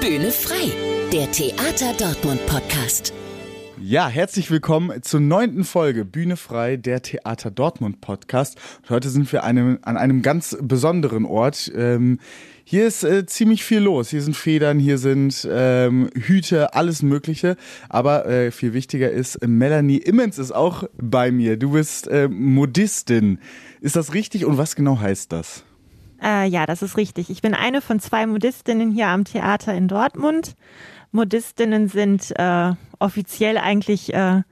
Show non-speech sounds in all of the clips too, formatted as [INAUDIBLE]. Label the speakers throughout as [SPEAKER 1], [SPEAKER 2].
[SPEAKER 1] Bühne frei, der Theater Dortmund Podcast.
[SPEAKER 2] Ja, herzlich willkommen zur neunten Folge Bühne frei, der Theater Dortmund Podcast. Und heute sind wir einem, an einem ganz besonderen Ort. Ähm, hier ist äh, ziemlich viel los. Hier sind Federn, hier sind ähm, Hüte, alles Mögliche. Aber äh, viel wichtiger ist, Melanie Immens ist auch bei mir. Du bist äh, Modistin. Ist das richtig und was genau heißt das?
[SPEAKER 3] Äh, ja, das ist richtig. Ich bin eine von zwei Modistinnen hier am Theater in Dortmund. Modistinnen sind äh, offiziell eigentlich äh,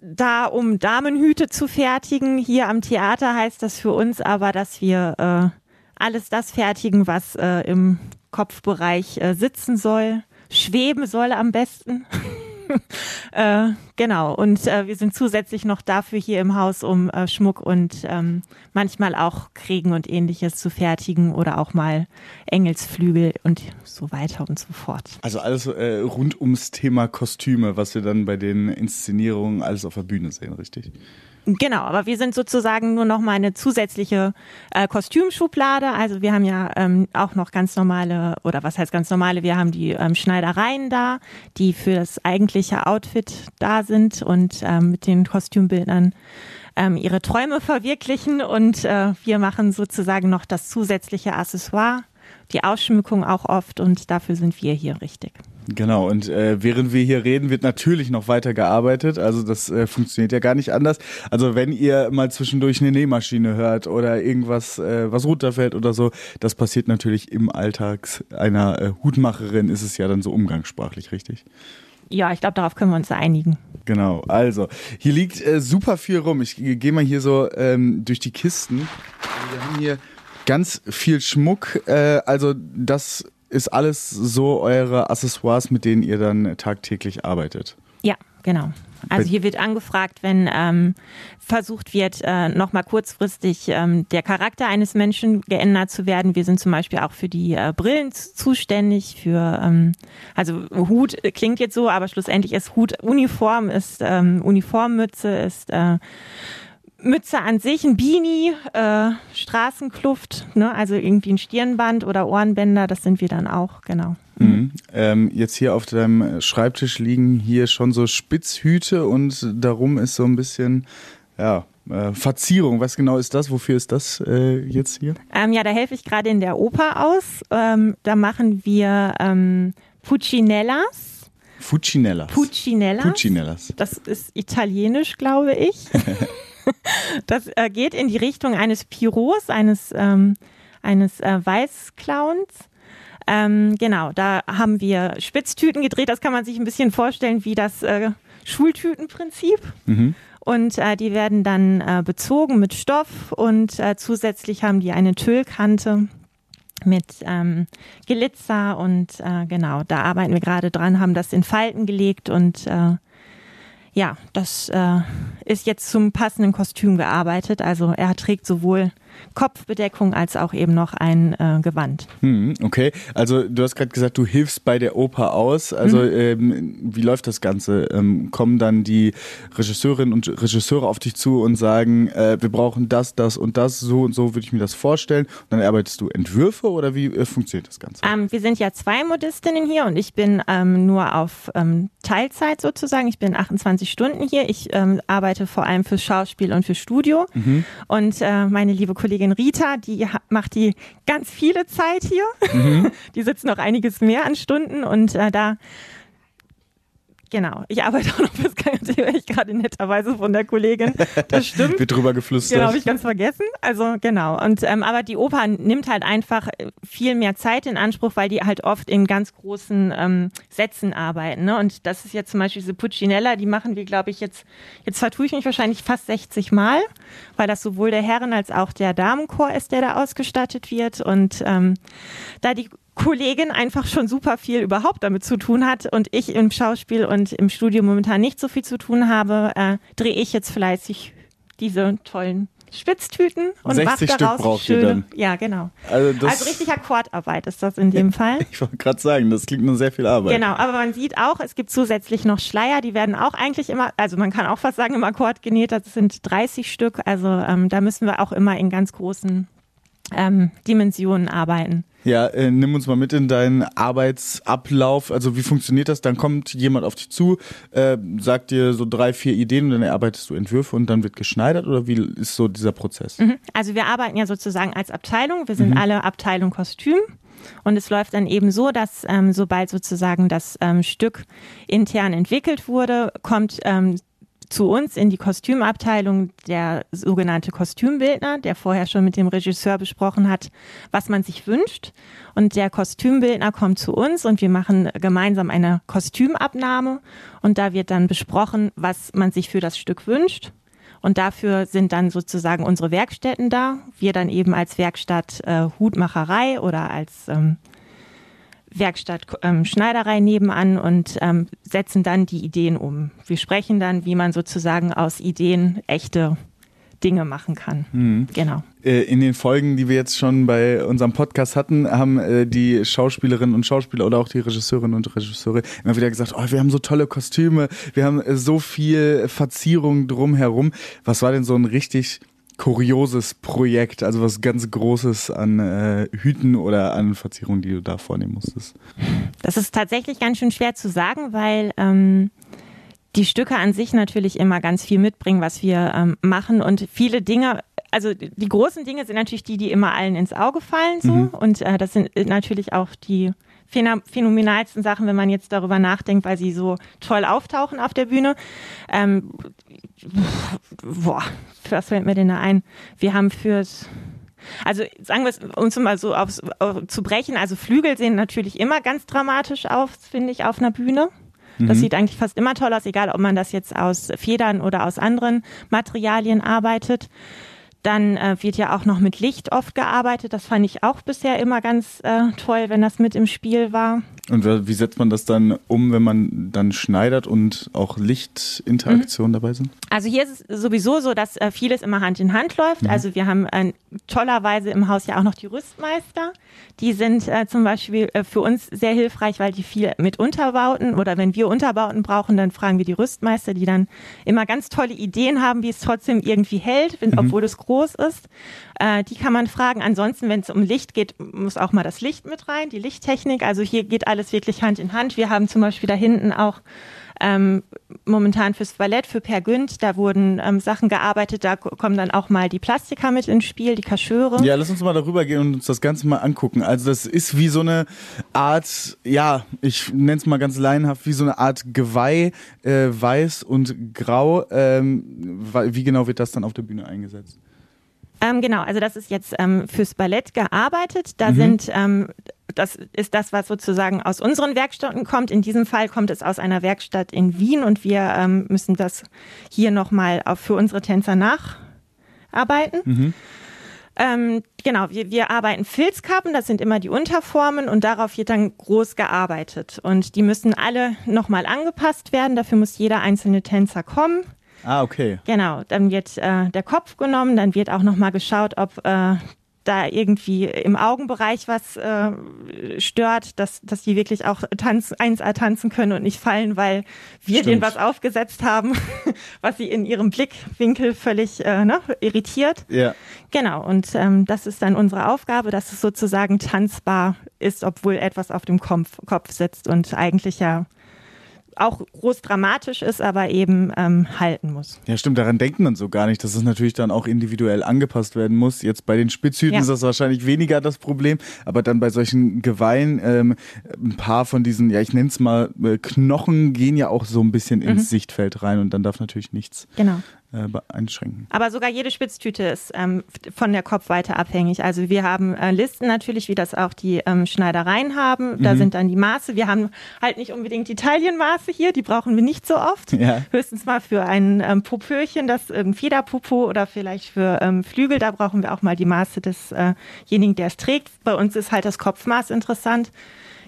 [SPEAKER 3] da, um Damenhüte zu fertigen. Hier am Theater heißt das für uns aber, dass wir äh, alles das fertigen, was äh, im Kopfbereich äh, sitzen soll, schweben soll am besten. [LAUGHS] [LAUGHS] äh, genau, und äh, wir sind zusätzlich noch dafür hier im Haus, um äh, Schmuck und ähm, manchmal auch Kriegen und ähnliches zu fertigen oder auch mal Engelsflügel und so weiter und so fort.
[SPEAKER 2] Also alles äh, rund ums Thema Kostüme, was wir dann bei den Inszenierungen alles auf der Bühne sehen, richtig?
[SPEAKER 3] Genau, aber wir sind sozusagen nur noch mal eine zusätzliche äh, Kostümschublade. Also wir haben ja ähm, auch noch ganz normale, oder was heißt ganz normale, wir haben die ähm, Schneidereien da, die für das eigentliche Outfit da sind und ähm, mit den Kostümbildern ähm, ihre Träume verwirklichen. Und äh, wir machen sozusagen noch das zusätzliche Accessoire, die Ausschmückung auch oft und dafür sind wir hier richtig.
[SPEAKER 2] Genau, und äh, während wir hier reden, wird natürlich noch weiter gearbeitet. Also das äh, funktioniert ja gar nicht anders. Also wenn ihr mal zwischendurch eine Nähmaschine hört oder irgendwas, äh, was runterfällt oder so, das passiert natürlich im Alltag einer äh, Hutmacherin, ist es ja dann so umgangssprachlich, richtig?
[SPEAKER 3] Ja, ich glaube, darauf können wir uns einigen.
[SPEAKER 2] Genau, also hier liegt äh, super viel rum. Ich gehe mal hier so ähm, durch die Kisten. Wir haben hier ganz viel Schmuck. Äh, also das ist alles so eure Accessoires, mit denen ihr dann tagtäglich arbeitet?
[SPEAKER 3] Ja, genau. Also hier wird angefragt, wenn ähm, versucht wird, äh, nochmal kurzfristig ähm, der Charakter eines Menschen geändert zu werden. Wir sind zum Beispiel auch für die äh, Brillen zuständig, für ähm, also Hut klingt jetzt so, aber schlussendlich ist Hut Uniform, ist ähm, Uniformmütze, ist äh, Mütze an sich, ein Beanie, äh, Straßenkluft, ne? also irgendwie ein Stirnband oder Ohrenbänder, das sind wir dann auch, genau.
[SPEAKER 2] Mhm. Ähm, jetzt hier auf deinem Schreibtisch liegen hier schon so Spitzhüte und darum ist so ein bisschen, ja, äh, Verzierung. Was genau ist das? Wofür ist das äh, jetzt hier?
[SPEAKER 3] Ähm, ja, da helfe ich gerade in der Oper aus. Ähm, da machen wir ähm, Puccinellas.
[SPEAKER 2] Fucinellas.
[SPEAKER 3] Puccinellas.
[SPEAKER 2] Puccinellas.
[SPEAKER 3] Das ist italienisch, glaube ich. [LAUGHS] [LAUGHS] Das äh, geht in die Richtung eines Pyros, eines, ähm, eines äh, Weißclowns. Ähm, genau, da haben wir Spitztüten gedreht. Das kann man sich ein bisschen vorstellen wie das äh, Schultütenprinzip. Mhm. Und äh, die werden dann äh, bezogen mit Stoff und äh, zusätzlich haben die eine Tüllkante mit ähm, Glitzer und äh, genau, da arbeiten wir gerade dran, haben das in Falten gelegt und äh, ja, das äh, ist jetzt zum passenden Kostüm gearbeitet. Also er trägt sowohl Kopfbedeckung als auch eben noch ein äh, Gewand.
[SPEAKER 2] Hm, okay, also du hast gerade gesagt, du hilfst bei der Oper aus. Also mhm. ähm, wie läuft das Ganze? Ähm, kommen dann die Regisseurinnen und Regisseure auf dich zu und sagen, äh, wir brauchen das, das und das, so und so würde ich mir das vorstellen. Und dann arbeitest du Entwürfe oder wie äh, funktioniert das Ganze?
[SPEAKER 3] Ähm, wir sind ja zwei Modistinnen hier und ich bin ähm, nur auf ähm, Teilzeit sozusagen. Ich bin 28 Stunden hier. Ich ähm, arbeite vor allem für Schauspiel und für Studio. Mhm. Und äh, meine liebe Kollegin Rita, die macht die ganz viele Zeit hier. Mhm. [LAUGHS] Die sitzt noch einiges mehr an Stunden und äh, da Genau, ich arbeite auch noch fürs KMT, höre ich gerade netterweise von der Kollegin. Das [LAUGHS] stimmt.
[SPEAKER 2] Wird drüber geflüstert.
[SPEAKER 3] Genau, habe ich ganz vergessen. Also genau. Und ähm, aber die Oper nimmt halt einfach viel mehr Zeit in Anspruch, weil die halt oft in ganz großen ähm, Sätzen arbeiten. Ne? Und das ist jetzt zum Beispiel diese Puccinella, die machen wir, glaube ich, jetzt, jetzt vertue ich mich wahrscheinlich fast 60 Mal, weil das sowohl der Herren- als auch der Damenchor ist, der da ausgestattet wird. Und ähm, da die Kollegin einfach schon super viel überhaupt damit zu tun hat und ich im Schauspiel und im Studio momentan nicht so viel zu tun habe, äh, drehe ich jetzt fleißig diese tollen Spitztüten und
[SPEAKER 2] 60
[SPEAKER 3] mache daraus
[SPEAKER 2] Stück braucht
[SPEAKER 3] schöne,
[SPEAKER 2] ihr dann.
[SPEAKER 3] Ja, genau. Also, also richtig Akkordarbeit ist das in dem Fall. [LAUGHS]
[SPEAKER 2] Ich wollte gerade sagen, das klingt nur sehr viel Arbeit.
[SPEAKER 3] Genau, aber man sieht auch, es gibt zusätzlich noch Schleier, die werden auch eigentlich immer, also man kann auch fast sagen, im Akkord genäht, das sind 30 Stück, also ähm, da müssen wir auch immer in ganz großen ähm, Dimensionen arbeiten.
[SPEAKER 2] Ja, äh, nimm uns mal mit in deinen Arbeitsablauf. Also wie funktioniert das? Dann kommt jemand auf dich zu, äh, sagt dir so drei, vier Ideen und dann erarbeitest du Entwürfe und dann wird geschneidert oder wie ist so dieser Prozess?
[SPEAKER 3] Mhm. Also wir arbeiten ja sozusagen als Abteilung. Wir sind mhm. alle Abteilung Kostüm. Und es läuft dann eben so, dass ähm, sobald sozusagen das ähm, Stück intern entwickelt wurde, kommt ähm, zu uns in die Kostümabteilung der sogenannte Kostümbildner, der vorher schon mit dem Regisseur besprochen hat, was man sich wünscht. Und der Kostümbildner kommt zu uns und wir machen gemeinsam eine Kostümabnahme. Und da wird dann besprochen, was man sich für das Stück wünscht. Und dafür sind dann sozusagen unsere Werkstätten da. Wir dann eben als Werkstatt äh, Hutmacherei oder als ähm, Werkstatt ähm, Schneiderei nebenan und ähm, setzen dann die Ideen um. Wir sprechen dann, wie man sozusagen aus Ideen echte Dinge machen kann. Mhm. Genau.
[SPEAKER 2] Äh, in den Folgen, die wir jetzt schon bei unserem Podcast hatten, haben äh, die Schauspielerinnen und Schauspieler oder auch die Regisseurinnen und Regisseure immer wieder gesagt, oh, wir haben so tolle Kostüme, wir haben äh, so viel Verzierung drumherum. Was war denn so ein richtig kurioses Projekt, also was ganz Großes an äh, Hüten oder an Verzierungen, die du da vornehmen musstest?
[SPEAKER 3] Das ist tatsächlich ganz schön schwer zu sagen, weil ähm, die Stücke an sich natürlich immer ganz viel mitbringen, was wir ähm, machen und viele Dinge, also die großen Dinge sind natürlich die, die immer allen ins Auge fallen so mhm. und äh, das sind natürlich auch die phänomenalsten Sachen, wenn man jetzt darüber nachdenkt, weil sie so toll auftauchen auf der Bühne. Ähm, boah, was fällt mir denn da ein? Wir haben fürs also sagen wir es, uns mal so aufs, auf, zu brechen, also Flügel sehen natürlich immer ganz dramatisch aus, finde ich, auf einer Bühne. Das mhm. sieht eigentlich fast immer toll aus, egal ob man das jetzt aus Federn oder aus anderen Materialien arbeitet. Dann äh, wird ja auch noch mit Licht oft gearbeitet. Das fand ich auch bisher immer ganz äh, toll, wenn das mit im Spiel war.
[SPEAKER 2] Und wie setzt man das dann um, wenn man dann schneidert und auch Lichtinteraktionen mhm. dabei sind?
[SPEAKER 3] Also hier ist es sowieso so, dass äh, vieles immer Hand in Hand läuft. Mhm. Also wir haben äh, tollerweise im Haus ja auch noch die Rüstmeister. Die sind äh, zum Beispiel äh, für uns sehr hilfreich, weil die viel mit Unterbauten oder wenn wir Unterbauten brauchen, dann fragen wir die Rüstmeister, die dann immer ganz tolle Ideen haben, wie es trotzdem irgendwie hält, wenn, mhm. obwohl es groß ist. Äh, die kann man fragen. Ansonsten, wenn es um Licht geht, muss auch mal das Licht mit rein, die Lichttechnik. Also hier geht alles wirklich Hand in Hand. Wir haben zum Beispiel da hinten auch ähm, momentan fürs Ballett, für Per Günd, da wurden ähm, Sachen gearbeitet, da kommen dann auch mal die Plastiker mit ins Spiel, die Kascheure.
[SPEAKER 2] Ja, lass uns mal darüber gehen und uns das Ganze mal angucken. Also das ist wie so eine Art, ja, ich nenne es mal ganz laienhaft, wie so eine Art Geweih, äh, weiß und grau. Ähm, wie genau wird das dann auf der Bühne eingesetzt?
[SPEAKER 3] Ähm, genau, also das ist jetzt ähm, fürs Ballett gearbeitet. Da mhm. sind, ähm, das ist das, was sozusagen aus unseren Werkstätten kommt. In diesem Fall kommt es aus einer Werkstatt in Wien und wir ähm, müssen das hier nochmal für unsere Tänzer nacharbeiten. Mhm. Ähm, genau, wir, wir arbeiten Filzkappen, das sind immer die Unterformen und darauf wird dann groß gearbeitet. Und die müssen alle nochmal angepasst werden. Dafür muss jeder einzelne Tänzer kommen.
[SPEAKER 2] Ah, okay.
[SPEAKER 3] Genau, dann wird äh, der Kopf genommen, dann wird auch nochmal geschaut, ob äh, da irgendwie im Augenbereich was äh, stört, dass, dass die wirklich auch tanz, 1A tanzen können und nicht fallen, weil wir Stimmt. denen was aufgesetzt haben, [LAUGHS] was sie in ihrem Blickwinkel völlig äh, ne, irritiert.
[SPEAKER 2] Ja.
[SPEAKER 3] Genau, und ähm, das ist dann unsere Aufgabe, dass es sozusagen tanzbar ist, obwohl etwas auf dem Kopf, Kopf sitzt und eigentlich ja auch groß dramatisch ist, aber eben ähm, halten muss.
[SPEAKER 2] Ja, stimmt, daran denkt man so gar nicht, dass es natürlich dann auch individuell angepasst werden muss. Jetzt bei den Spitzhüten ja. ist das wahrscheinlich weniger das Problem, aber dann bei solchen Geweihen, ähm, ein paar von diesen, ja, ich nenne es mal, äh, Knochen gehen ja auch so ein bisschen ins mhm. Sichtfeld rein und dann darf natürlich nichts
[SPEAKER 3] genau
[SPEAKER 2] äh, einschränken.
[SPEAKER 3] Aber sogar jede Spitztüte ist ähm, von der Kopfweite abhängig. Also wir haben äh, Listen natürlich, wie das auch die ähm, Schneidereien haben. Da mhm. sind dann die Maße. Wir haben halt nicht unbedingt die Taillenmaße hier, die brauchen wir nicht so oft. Ja. Höchstens mal für ein ähm, Popöchen, das ähm, Federpopo oder vielleicht für ähm, Flügel, da brauchen wir auch mal die Maße desjenigen, äh der es trägt. Bei uns ist halt das Kopfmaß interessant.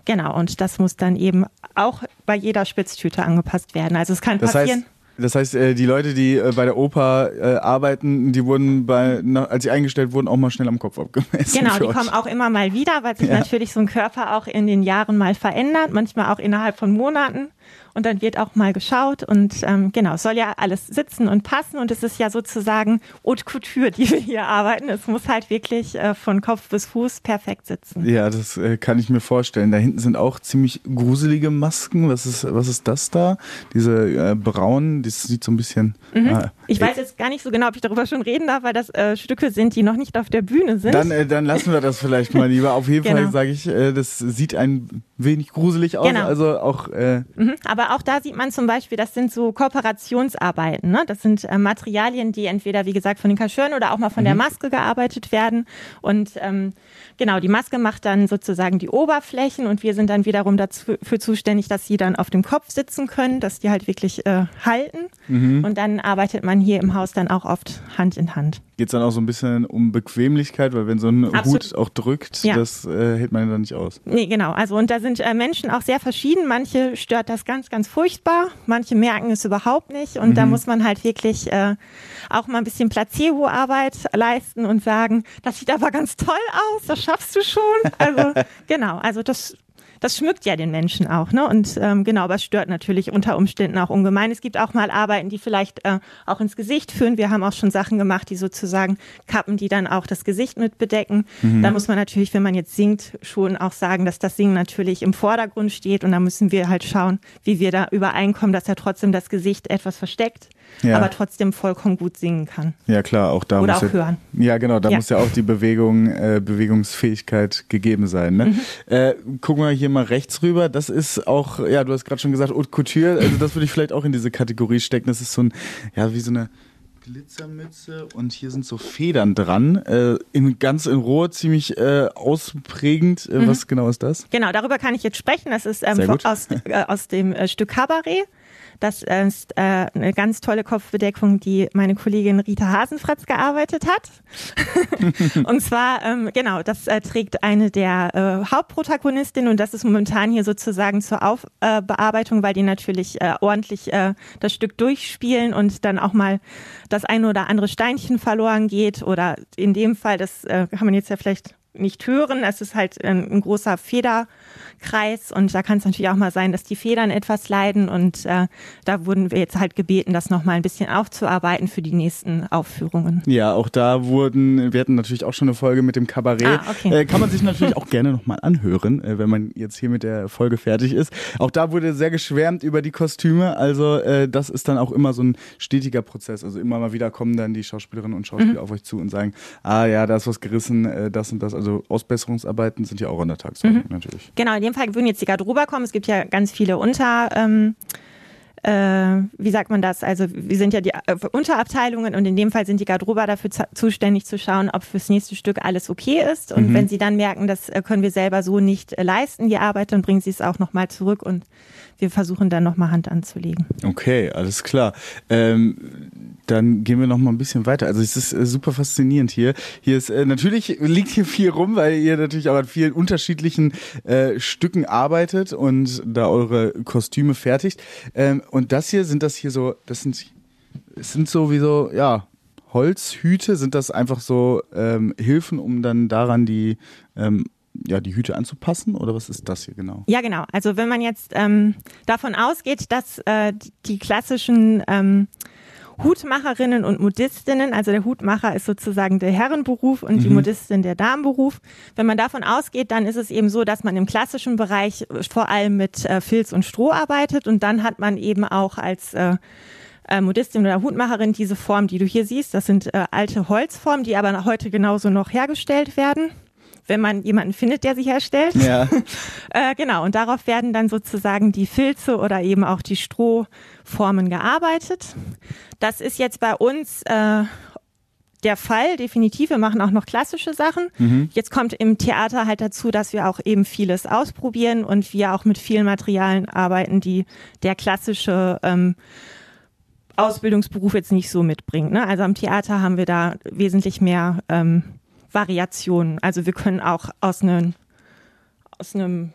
[SPEAKER 3] Genau, und das muss dann eben auch bei jeder Spitztüte angepasst werden. Also es kann passieren.
[SPEAKER 2] Das heißt Das heißt, äh, die Leute, die äh, bei der Oper äh, arbeiten, die wurden bei, als sie eingestellt wurden, auch mal schnell am Kopf abgemessen.
[SPEAKER 3] Genau, die kommen auch immer mal wieder, weil sich ja. natürlich so ein Körper auch in den Jahren mal verändert, manchmal auch innerhalb von Monaten und dann wird auch mal geschaut und ähm, genau, es soll ja alles sitzen und passen und es ist ja sozusagen Haute Couture, die wir hier arbeiten. Es muss halt wirklich äh, von Kopf bis Fuß perfekt sitzen.
[SPEAKER 2] Ja, das äh, kann ich mir vorstellen. Da hinten sind auch ziemlich gruselige Masken. Was ist, was ist das da? Diese äh, braunen, das sieht so ein bisschen.
[SPEAKER 3] Mhm. Ah, ich weiß jetzt gar nicht so genau, ob ich darüber schon reden darf, weil das äh, Stücke sind, die noch nicht auf der Bühne sind.
[SPEAKER 2] Dann, äh, dann lassen wir das vielleicht mal lieber. Auf jeden genau. Fall sage ich, äh, das sieht ein wenig gruselig aus. Genau. Also auch.
[SPEAKER 3] Äh mhm, aber auch da sieht man zum Beispiel, das sind so Kooperationsarbeiten. Ne? Das sind äh, Materialien, die entweder, wie gesagt, von den Kascheuren oder auch mal von mhm. der Maske gearbeitet werden. Und ähm, genau, die Maske macht dann sozusagen die Oberflächen und wir sind dann wiederum dafür zuständig, dass sie dann auf dem Kopf sitzen können, dass die halt wirklich äh, halten. Mhm. Und dann arbeitet man hier im Haus dann auch oft Hand in Hand.
[SPEAKER 2] Geht es dann auch so ein bisschen um Bequemlichkeit, weil wenn so ein Absolut. Hut auch drückt, ja. das äh, hält man dann nicht aus.
[SPEAKER 3] Nee, genau. Also und da sind äh, Menschen auch sehr verschieden. Manche stört das ganz, ganz furchtbar. Manche merken es überhaupt nicht. Und mhm. da muss man halt wirklich äh, auch mal ein bisschen Placebo-Arbeit leisten und sagen, das sieht aber ganz toll aus, das schaffst du schon. Also [LAUGHS] genau, also das das schmückt ja den Menschen auch, ne? Und ähm, genau, aber es stört natürlich unter Umständen auch ungemein. Es gibt auch mal Arbeiten, die vielleicht äh, auch ins Gesicht führen. Wir haben auch schon Sachen gemacht, die sozusagen Kappen, die dann auch das Gesicht mit bedecken. Mhm. Da muss man natürlich, wenn man jetzt singt, schon auch sagen, dass das Singen natürlich im Vordergrund steht und da müssen wir halt schauen, wie wir da übereinkommen, dass er trotzdem das Gesicht etwas versteckt ja. aber trotzdem vollkommen gut singen kann.
[SPEAKER 2] Ja klar, auch da
[SPEAKER 3] Oder
[SPEAKER 2] muss
[SPEAKER 3] auch ja, hören.
[SPEAKER 2] Ja genau, da ja. muss ja auch die Bewegung, äh, Bewegungsfähigkeit gegeben sein. Ne? Mhm. Äh, gucken wir hier mal rechts rüber. Das ist auch, ja, du hast gerade schon gesagt, Haute Couture. Also das würde ich vielleicht auch in diese Kategorie stecken. Das ist so ein, ja, wie so eine Glitzermütze und hier sind so Federn dran, äh, in, ganz in Rohr, ziemlich äh, ausprägend. Äh, mhm. Was genau ist das?
[SPEAKER 3] Genau, darüber kann ich jetzt sprechen. Das ist ähm, aus, äh, aus dem äh, Stück Cabaret. Das ist äh, eine ganz tolle Kopfbedeckung, die meine Kollegin Rita Hasenfratz gearbeitet hat. [LAUGHS] und zwar, ähm, genau, das äh, trägt eine der äh, Hauptprotagonistinnen und das ist momentan hier sozusagen zur Aufbearbeitung, weil die natürlich äh, ordentlich äh, das Stück durchspielen und dann auch mal das eine oder andere Steinchen verloren geht oder in dem Fall, das äh, kann man jetzt ja vielleicht nicht hören, es ist halt ein, ein großer Feder. Kreis und da kann es natürlich auch mal sein, dass die Federn etwas leiden und äh, da wurden wir jetzt halt gebeten, das nochmal ein bisschen aufzuarbeiten für die nächsten Aufführungen.
[SPEAKER 2] Ja, auch da wurden, wir hatten natürlich auch schon eine Folge mit dem Kabarett, ah, okay. äh, kann man sich natürlich auch gerne nochmal anhören, äh, wenn man jetzt hier mit der Folge fertig ist. Auch da wurde sehr geschwärmt über die Kostüme, also äh, das ist dann auch immer so ein stetiger Prozess, also immer mal wieder kommen dann die Schauspielerinnen und Schauspieler mhm. auf euch zu und sagen, ah ja, da ist was gerissen, äh, das und das, also Ausbesserungsarbeiten sind ja auch an der Tagesordnung mhm. natürlich.
[SPEAKER 3] Genau, dem Fall würden jetzt die Garderobe kommen. Es gibt ja ganz viele Unter, ähm, äh, wie sagt man das? Also wir sind ja die äh, Unterabteilungen und in dem Fall sind die Garderober dafür zuständig zu schauen, ob fürs nächste Stück alles okay ist. Und mhm. wenn sie dann merken, das äh, können wir selber so nicht äh, leisten, die Arbeit, dann bringen sie es auch nochmal zurück und wir versuchen dann nochmal Hand anzulegen.
[SPEAKER 2] Okay, alles klar. Ähm, dann gehen wir noch mal ein bisschen weiter. Also es ist äh, super faszinierend hier. Hier ist äh, natürlich liegt hier viel rum, weil ihr natürlich auch an vielen unterschiedlichen äh, Stücken arbeitet und da eure Kostüme fertigt. Ähm, und das hier sind das hier so, das sind sind so wie so ja Holzhüte. Sind das einfach so ähm, Hilfen, um dann daran die ähm, ja, die Hüte anzupassen oder was ist das hier genau?
[SPEAKER 3] Ja, genau. Also wenn man jetzt ähm, davon ausgeht, dass äh, die klassischen ähm, Hutmacherinnen und Modistinnen, also der Hutmacher ist sozusagen der Herrenberuf und mhm. die Modistin der Damenberuf. Wenn man davon ausgeht, dann ist es eben so, dass man im klassischen Bereich vor allem mit äh, Filz und Stroh arbeitet und dann hat man eben auch als äh, äh, Modistin oder Hutmacherin diese Form, die du hier siehst. Das sind äh, alte Holzformen, die aber heute genauso noch hergestellt werden wenn man jemanden findet, der sie herstellt. Ja. [LAUGHS] äh, genau, und darauf werden dann sozusagen die Filze oder eben auch die Strohformen gearbeitet. Das ist jetzt bei uns äh, der Fall, definitiv. Wir machen auch noch klassische Sachen. Mhm. Jetzt kommt im Theater halt dazu, dass wir auch eben vieles ausprobieren und wir auch mit vielen Materialien arbeiten, die der klassische ähm, Ausbildungsberuf jetzt nicht so mitbringt. Ne? Also am Theater haben wir da wesentlich mehr ähm, Variationen. Also wir können auch aus einem, aus einem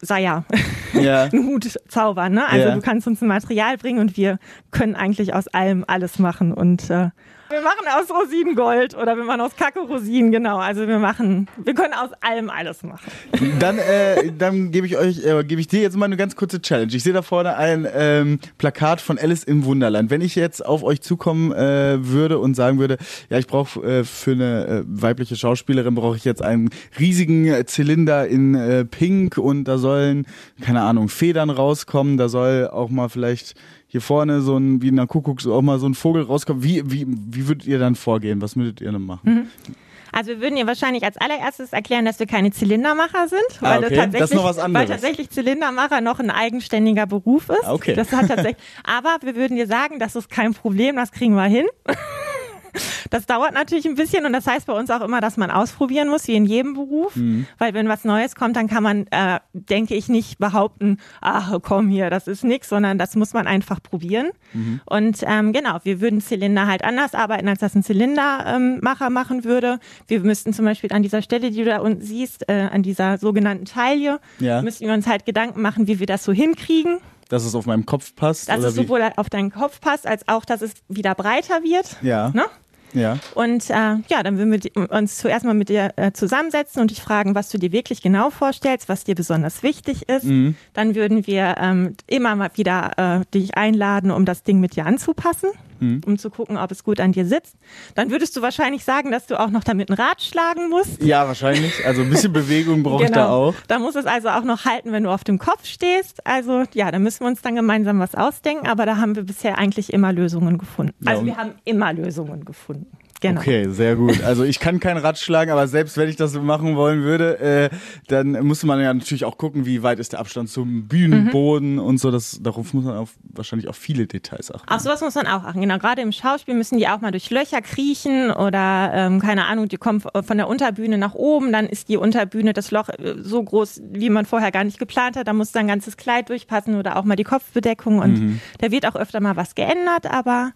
[SPEAKER 3] sei ja, [LAUGHS]
[SPEAKER 2] Ja.
[SPEAKER 3] einen Hut zaubern. Ne? Also
[SPEAKER 2] Ja.
[SPEAKER 3] du kannst uns ein Material bringen und wir können eigentlich aus allem alles machen. Und äh, wir machen aus Rosinen Gold oder wir machen aus Kacke Rosinen, genau. Also wir machen, wir können aus allem alles machen.
[SPEAKER 2] Dann, äh, dann gebe ich euch, äh, gebe ich dir jetzt mal eine ganz kurze Challenge. Ich sehe da vorne ein ähm, Plakat von Alice im Wunderland. Wenn ich jetzt auf euch zukommen äh, würde und sagen würde, ja, ich brauche äh, für eine äh, weibliche Schauspielerin brauche ich jetzt einen riesigen Zylinder in äh, Pink und da sollen keine Ahnung Federn rauskommen. Da soll auch mal vielleicht hier vorne so ein wie in einer Kuckuck auch mal so ein Vogel rauskommen. Wie wie wie würdet ihr dann vorgehen? Was würdet ihr dann machen?
[SPEAKER 3] Also wir würden ihr wahrscheinlich als allererstes erklären, dass wir keine Zylindermacher sind,
[SPEAKER 2] Ah,
[SPEAKER 3] weil,
[SPEAKER 2] okay.
[SPEAKER 3] tatsächlich,
[SPEAKER 2] Das ist noch was
[SPEAKER 3] weil tatsächlich Zylindermacher noch ein eigenständiger Beruf ist.
[SPEAKER 2] Ah, okay.
[SPEAKER 3] Das hat tatsächlich. [LAUGHS] Aber wir würden dir sagen, das ist kein Problem, das kriegen wir hin. Das dauert natürlich ein bisschen und das heißt bei uns auch immer, dass man ausprobieren muss, wie in jedem Beruf.
[SPEAKER 2] Mhm.
[SPEAKER 3] Weil wenn was Neues kommt, dann kann man, äh, denke ich, nicht behaupten, ach komm hier, das ist nix, sondern das muss man einfach probieren.
[SPEAKER 2] Mhm.
[SPEAKER 3] Und ähm, genau, wir würden Zylinder halt anders arbeiten, als das ein Zylindermacher ähm, machen würde. Wir müssten zum Beispiel an dieser Stelle, die du da unten siehst, äh, an dieser sogenannten Taille,
[SPEAKER 2] Ja.
[SPEAKER 3] müssten wir uns halt Gedanken machen, wie wir das so hinkriegen,
[SPEAKER 2] Dass es auf meinem Kopf passt?
[SPEAKER 3] dass es
[SPEAKER 2] wie?
[SPEAKER 3] sowohl auf deinen Kopf passt, als auch, dass es wieder breiter wird.
[SPEAKER 2] Ja.
[SPEAKER 3] Ne?
[SPEAKER 2] Ja.
[SPEAKER 3] Und äh, ja, dann würden wir uns zuerst mal mit dir äh, zusammensetzen und dich fragen, was du dir wirklich genau vorstellst, was dir besonders wichtig ist.
[SPEAKER 2] Mhm.
[SPEAKER 3] Dann würden wir ähm, immer mal wieder äh, dich einladen, um das Ding mit dir anzupassen,
[SPEAKER 2] Mhm.
[SPEAKER 3] um zu gucken, ob es gut an dir sitzt. Dann würdest du wahrscheinlich sagen, dass du auch noch damit ein Rad schlagen musst.
[SPEAKER 2] Ja, wahrscheinlich. Also ein bisschen [LAUGHS] Bewegung brauche ich da auch.
[SPEAKER 3] Da muss es also auch noch halten, wenn du auf dem Kopf stehst. Also ja, da müssen wir uns dann gemeinsam was ausdenken, aber da haben wir bisher eigentlich immer Lösungen gefunden.
[SPEAKER 2] Ja,
[SPEAKER 3] Also
[SPEAKER 2] und-
[SPEAKER 3] wir haben immer Lösungen gefunden. Genau.
[SPEAKER 2] Okay, sehr gut. Also ich kann kein Rad schlagen, aber selbst wenn ich das so machen wollen würde, äh, dann müsste man ja natürlich auch gucken, wie weit ist der Abstand zum Bühnenboden und so. Das, darauf muss man auf, wahrscheinlich auf viele Details achten.
[SPEAKER 3] Auf sowas muss man auch achten. Genau, gerade im Schauspiel müssen die auch mal durch Löcher kriechen oder ähm, keine Ahnung, die kommen von der Unterbühne nach oben, dann ist die Unterbühne das Loch äh, so groß, wie man vorher gar nicht geplant hat. Da muss dann ein ganzes Kleid durchpassen oder auch mal die Kopfbedeckung und da wird auch öfter mal was geändert, aber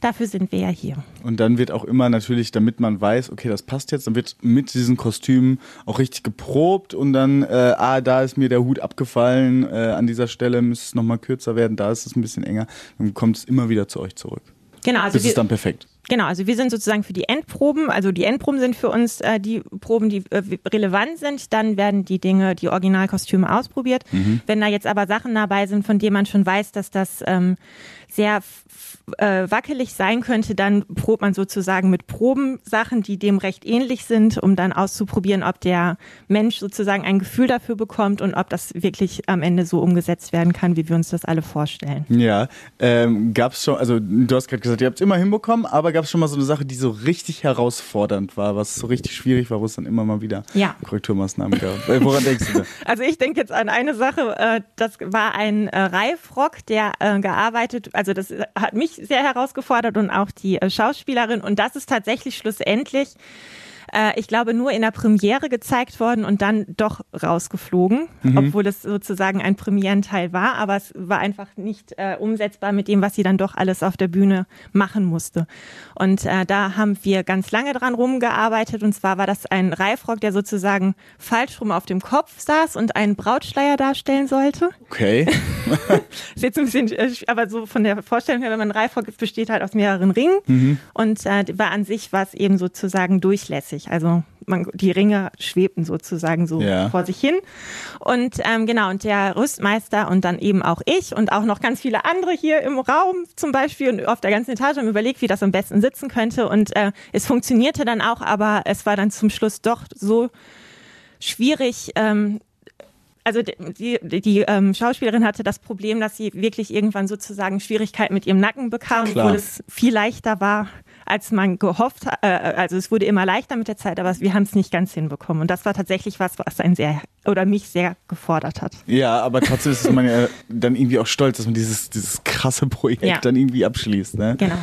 [SPEAKER 3] dafür sind wir ja hier.
[SPEAKER 2] Und dann wird auch immer natürlich, damit man weiß, okay, das passt jetzt, dann wird mit diesen Kostümen auch richtig geprobt und dann, äh, ah, da ist mir der Hut abgefallen, äh, an dieser Stelle müsste es nochmal kürzer werden, da ist es ein bisschen enger. Dann kommt es immer wieder zu euch zurück.
[SPEAKER 3] Genau, also
[SPEAKER 2] Das ist dann perfekt.
[SPEAKER 3] Genau, also wir sind sozusagen für die Endproben, also die Endproben sind für uns äh, die Proben, die äh, relevant sind. Dann werden die Dinge, die Originalkostüme ausprobiert. Wenn da jetzt aber Sachen dabei sind, von denen man schon weiß, dass das ähm, sehr äh, wackelig sein könnte, dann probt man sozusagen mit Probensachen, die dem recht ähnlich sind, um dann auszuprobieren, ob der Mensch sozusagen ein Gefühl dafür bekommt und ob das wirklich am Ende so umgesetzt werden kann, wie wir uns das alle vorstellen.
[SPEAKER 2] Ja, ähm, gab es schon, also du hast gerade gesagt, ihr habt es immer hinbekommen, aber gab es schon mal so eine Sache, die so richtig herausfordernd war, was so richtig schwierig war, wo es dann immer mal wieder
[SPEAKER 3] Ja.
[SPEAKER 2] Korrekturmaßnahmen gab? Äh, woran denkst du da? [LAUGHS]
[SPEAKER 3] Also ich denke jetzt an eine Sache, äh, das war ein äh, Reifrock, der äh, gearbeitet, also das hat mich sehr herausgefordert und auch die äh, Schauspielerin und das ist tatsächlich schlussendlich, äh, ich glaube, nur in der Premiere gezeigt worden und dann doch rausgeflogen, obwohl es sozusagen ein Premierenteil war, aber es war einfach nicht äh, umsetzbar mit dem, was sie dann doch alles auf der Bühne machen musste. Und äh, da haben wir ganz lange dran rumgearbeitet und zwar war das ein Reifrock, der sozusagen falsch rum auf dem Kopf saß und einen Brautschleier darstellen sollte.
[SPEAKER 2] Okay. [LAUGHS]
[SPEAKER 3] Ist jetzt ein bisschen, äh, aber so von der Vorstellung her, wenn man einen Reifrock besteht halt aus mehreren Ringen und äh, war an sich war es eben sozusagen durchlässig. Also man, die Ringe schwebten sozusagen so
[SPEAKER 2] Ja.
[SPEAKER 3] vor sich hin. Und ähm, genau, und der Rüstmeister und dann eben auch ich und auch noch ganz viele andere hier im Raum zum Beispiel und auf der ganzen Etage haben überlegt, wie das am besten sitzen könnte. Und äh, es funktionierte dann auch, aber es war dann zum Schluss doch so schwierig, ähm, also die, die, die ähm, Schauspielerin hatte das Problem, dass sie wirklich irgendwann sozusagen Schwierigkeiten mit ihrem Nacken bekam,
[SPEAKER 2] Klar.
[SPEAKER 3] obwohl es viel leichter war, als man gehofft hat. Äh, also es wurde immer leichter mit der Zeit, aber wir haben es nicht ganz hinbekommen. Und das war tatsächlich was, was einen sehr oder mich sehr gefordert hat.
[SPEAKER 2] Ja, aber trotzdem ist man ja dann irgendwie auch stolz, dass man dieses, dieses krasse Projekt
[SPEAKER 3] Ja.
[SPEAKER 2] dann irgendwie abschließt. Ne?
[SPEAKER 3] Genau.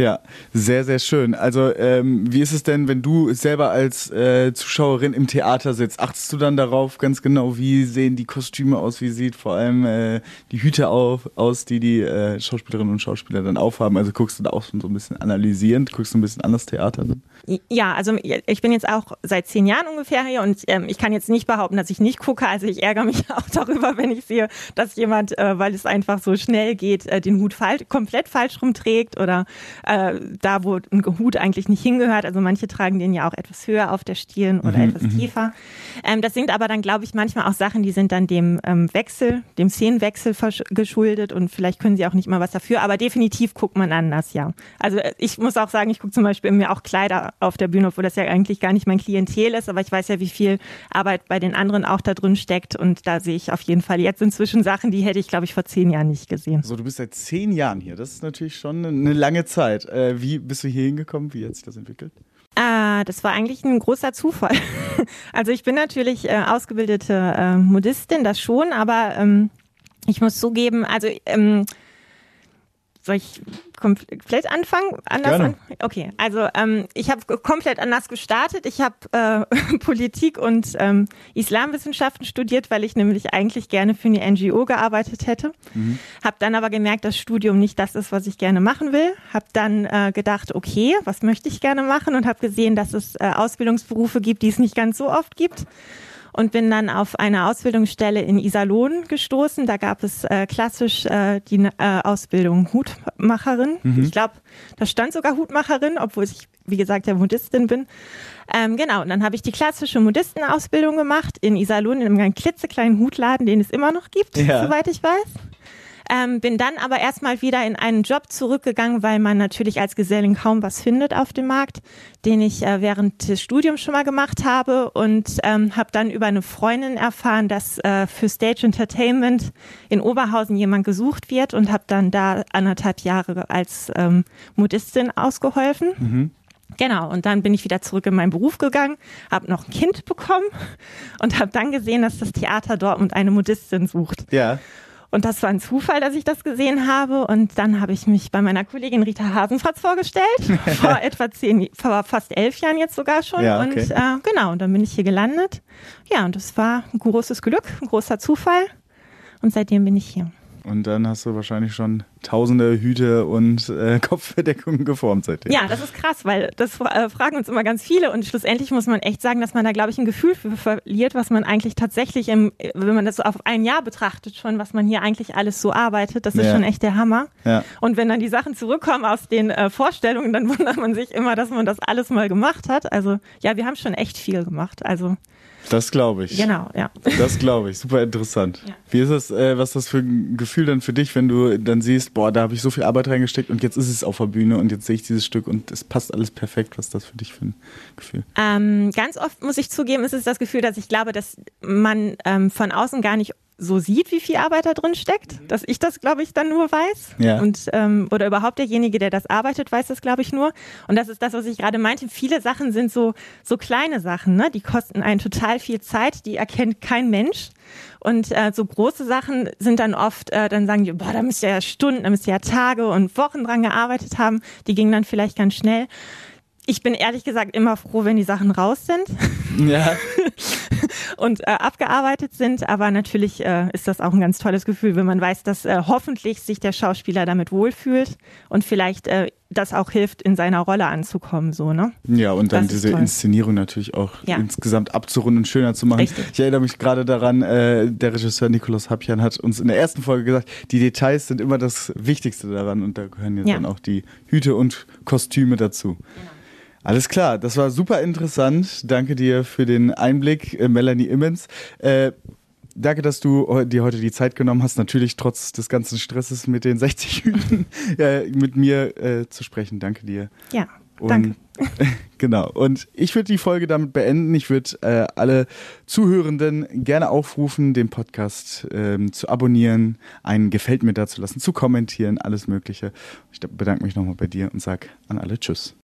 [SPEAKER 2] Ja, sehr, sehr schön. Also ähm, wie ist es denn, wenn du selber als äh, Zuschauerin im Theater sitzt? Achtest du dann darauf ganz genau, wie sehen die Kostüme aus, wie sieht vor allem äh, die Hüte auf, aus, die die äh, Schauspielerinnen und Schauspieler dann aufhaben? Also guckst du da auch so ein bisschen analysierend, guckst du ein bisschen an das Theater?
[SPEAKER 3] Ja, also ich bin jetzt auch seit zehn Jahren ungefähr hier und ähm, ich kann jetzt nicht behaupten, dass ich nicht gucke. Also ich ärgere mich [LAUGHS] auch darüber, wenn ich sehe, dass jemand, äh, weil es einfach so schnell geht, äh, den Hut fal komplett falsch rumträgt oder äh, da, wo ein Hut eigentlich nicht hingehört. Also manche tragen den ja auch etwas höher auf der Stirn oder mhm, etwas mhm. tiefer. Ähm, das sind aber dann, glaube ich, manchmal auch Sachen, die sind dann dem ähm, Wechsel, dem Szenenwechsel geschuldet und vielleicht können sie auch nicht mal was dafür. Aber definitiv guckt man anders, ja. Also äh, ich muss auch sagen, ich gucke zum Beispiel mir auch Kleider auf der Bühne, obwohl das ja eigentlich gar nicht mein Klientel ist, aber ich weiß ja, wie viel Arbeit bei den anderen auch da drin steckt und da sehe ich auf jeden Fall jetzt inzwischen Sachen, die hätte ich, glaube ich, vor zehn Jahren nicht gesehen.
[SPEAKER 2] So, du bist seit zehn Jahren hier. Das ist natürlich schon eine lange Zeit. Äh, wie bist du hier hingekommen? Wie hat sich das entwickelt?
[SPEAKER 3] Ah, das war eigentlich ein großer Zufall. [LAUGHS] Also ich bin natürlich äh, ausgebildete äh, Modistin, das schon, aber ähm, ich muss zugeben, also ähm, soll ich komplett anfangen? Anders
[SPEAKER 2] Gerne. An?
[SPEAKER 3] Okay, also ähm, ich habe komplett anders gestartet. Ich habe äh, [LAUGHS] Politik und ähm, Islamwissenschaften studiert, weil ich nämlich eigentlich gerne für eine NGO gearbeitet hätte. Mhm. Habe dann aber gemerkt, dass Studium nicht das ist, was ich gerne machen will. Habe dann äh, gedacht, okay, was möchte ich gerne machen und habe gesehen, dass es äh, Ausbildungsberufe gibt, die es nicht ganz so oft gibt und bin dann auf eine Ausbildungsstelle in Iserlohn gestoßen. Da gab es äh, klassisch äh, die äh, Ausbildung Hutmacherin. Mhm. Ich glaube, da stand sogar Hutmacherin, obwohl ich, wie gesagt, ja Modistin bin. Ähm, genau, und dann habe ich die klassische Modistenausbildung gemacht in Iserlohn in einem klitzekleinen Hutladen, den es immer noch gibt, ja. soweit ich weiß. Ähm, bin dann aber erstmal wieder in einen Job zurückgegangen, weil man natürlich als Gesellin kaum was findet auf dem Markt, den ich äh, während des Studiums schon mal gemacht habe und ähm, habe dann über eine Freundin erfahren, dass äh, für Stage Entertainment in Oberhausen jemand gesucht wird und habe dann da anderthalb Jahre als ähm, Modistin ausgeholfen. Mhm. Genau, und dann bin ich wieder zurück in meinen Beruf gegangen, habe noch ein Kind bekommen und habe dann gesehen, dass das Theater Dortmund eine Modistin sucht.
[SPEAKER 2] Ja.
[SPEAKER 3] Und das war ein Zufall, dass ich das gesehen habe. Und dann habe ich mich bei meiner Kollegin Rita Hasenfratz vorgestellt. [LAUGHS] vor etwa zehn, vor fast elf Jahren jetzt sogar schon.
[SPEAKER 2] Ja, okay.
[SPEAKER 3] Und äh, genau, und dann bin ich hier gelandet. Ja, und das war ein großes Glück, ein großer Zufall. Und seitdem bin ich hier.
[SPEAKER 2] Und dann hast du wahrscheinlich schon tausende Hüte und äh, [LAUGHS] Kopfbedeckungen geformt seitdem.
[SPEAKER 3] Ja, das ist krass, weil das äh, fragen uns immer ganz viele und schlussendlich muss man echt sagen, dass man da, glaube ich, ein Gefühl für verliert, was man eigentlich tatsächlich, im, wenn man das so auf ein Jahr betrachtet schon, was man hier eigentlich alles so arbeitet, das ist ja. schon echt der Hammer.
[SPEAKER 2] Ja.
[SPEAKER 3] Und wenn dann die Sachen zurückkommen aus den äh, Vorstellungen, dann [LAUGHS] wundert man sich immer, dass man das alles mal gemacht hat. Also ja, wir haben schon echt viel gemacht. Also
[SPEAKER 2] das glaube ich.
[SPEAKER 3] Genau, ja.
[SPEAKER 2] Das glaube ich. Super interessant. Ja. Wie ist das, äh, was ist das für ein Gefühl dann für dich, wenn du dann siehst, boah, da habe ich so viel Arbeit reingesteckt und jetzt ist es auf der Bühne und jetzt sehe ich dieses Stück und es passt alles perfekt. Was ist das für dich für ein Gefühl?
[SPEAKER 3] Ähm, ganz oft muss ich zugeben, ist es das Gefühl, dass ich glaube, dass man ähm, von außen gar nicht so sieht, wie viel Arbeit da drin steckt, mhm. dass ich das, glaube ich, dann nur weiß.
[SPEAKER 2] Ja.
[SPEAKER 3] Und ähm, oder überhaupt derjenige, der das arbeitet, weiß das, glaube ich, nur. Und das ist das, was ich gerade meinte. Viele Sachen sind so so kleine Sachen, ne? Die kosten einen total viel Zeit, die erkennt kein Mensch. Und äh, so große Sachen sind dann oft, äh, dann sagen die, boah, da müsst ihr ja Stunden, da müsst ihr ja Tage und Wochen dran gearbeitet haben. Die gingen dann vielleicht ganz schnell. Ich bin ehrlich gesagt immer froh, wenn die Sachen raus sind.
[SPEAKER 2] Ja. [LAUGHS]
[SPEAKER 3] und äh, abgearbeitet sind. Aber natürlich äh, ist das auch ein ganz tolles Gefühl, wenn man weiß, dass äh, hoffentlich sich der Schauspieler damit wohlfühlt und vielleicht äh, das auch hilft, in seiner Rolle anzukommen, so, ne?
[SPEAKER 2] Ja, und dann diese toll. Inszenierung natürlich auch ja. insgesamt abzurunden und schöner zu machen.
[SPEAKER 3] Richtig.
[SPEAKER 2] Ich erinnere mich gerade daran, äh, der Regisseur Nikolaus Hapjan hat uns in der ersten Folge gesagt, die Details sind immer das Wichtigste daran und da gehören jetzt ja. dann auch die Hüte und Kostüme dazu. Genau. Alles klar, das war super interessant. Danke dir für den Einblick, äh, Melanie Immens. Äh, danke, dass du dir heute die Zeit genommen hast, natürlich trotz des ganzen Stresses mit den 60 Hüten äh, mit mir äh, zu sprechen. Danke dir.
[SPEAKER 3] Ja,
[SPEAKER 2] Und,
[SPEAKER 3] danke. [LAUGHS]
[SPEAKER 2] genau. Und ich würde die Folge damit beenden. Ich würde äh, alle Zuhörenden gerne aufrufen, den Podcast ähm, zu abonnieren, einen Gefällt mir dazu lassen, zu kommentieren, alles Mögliche. Ich bedanke mich nochmal bei dir und sage an alle Tschüss.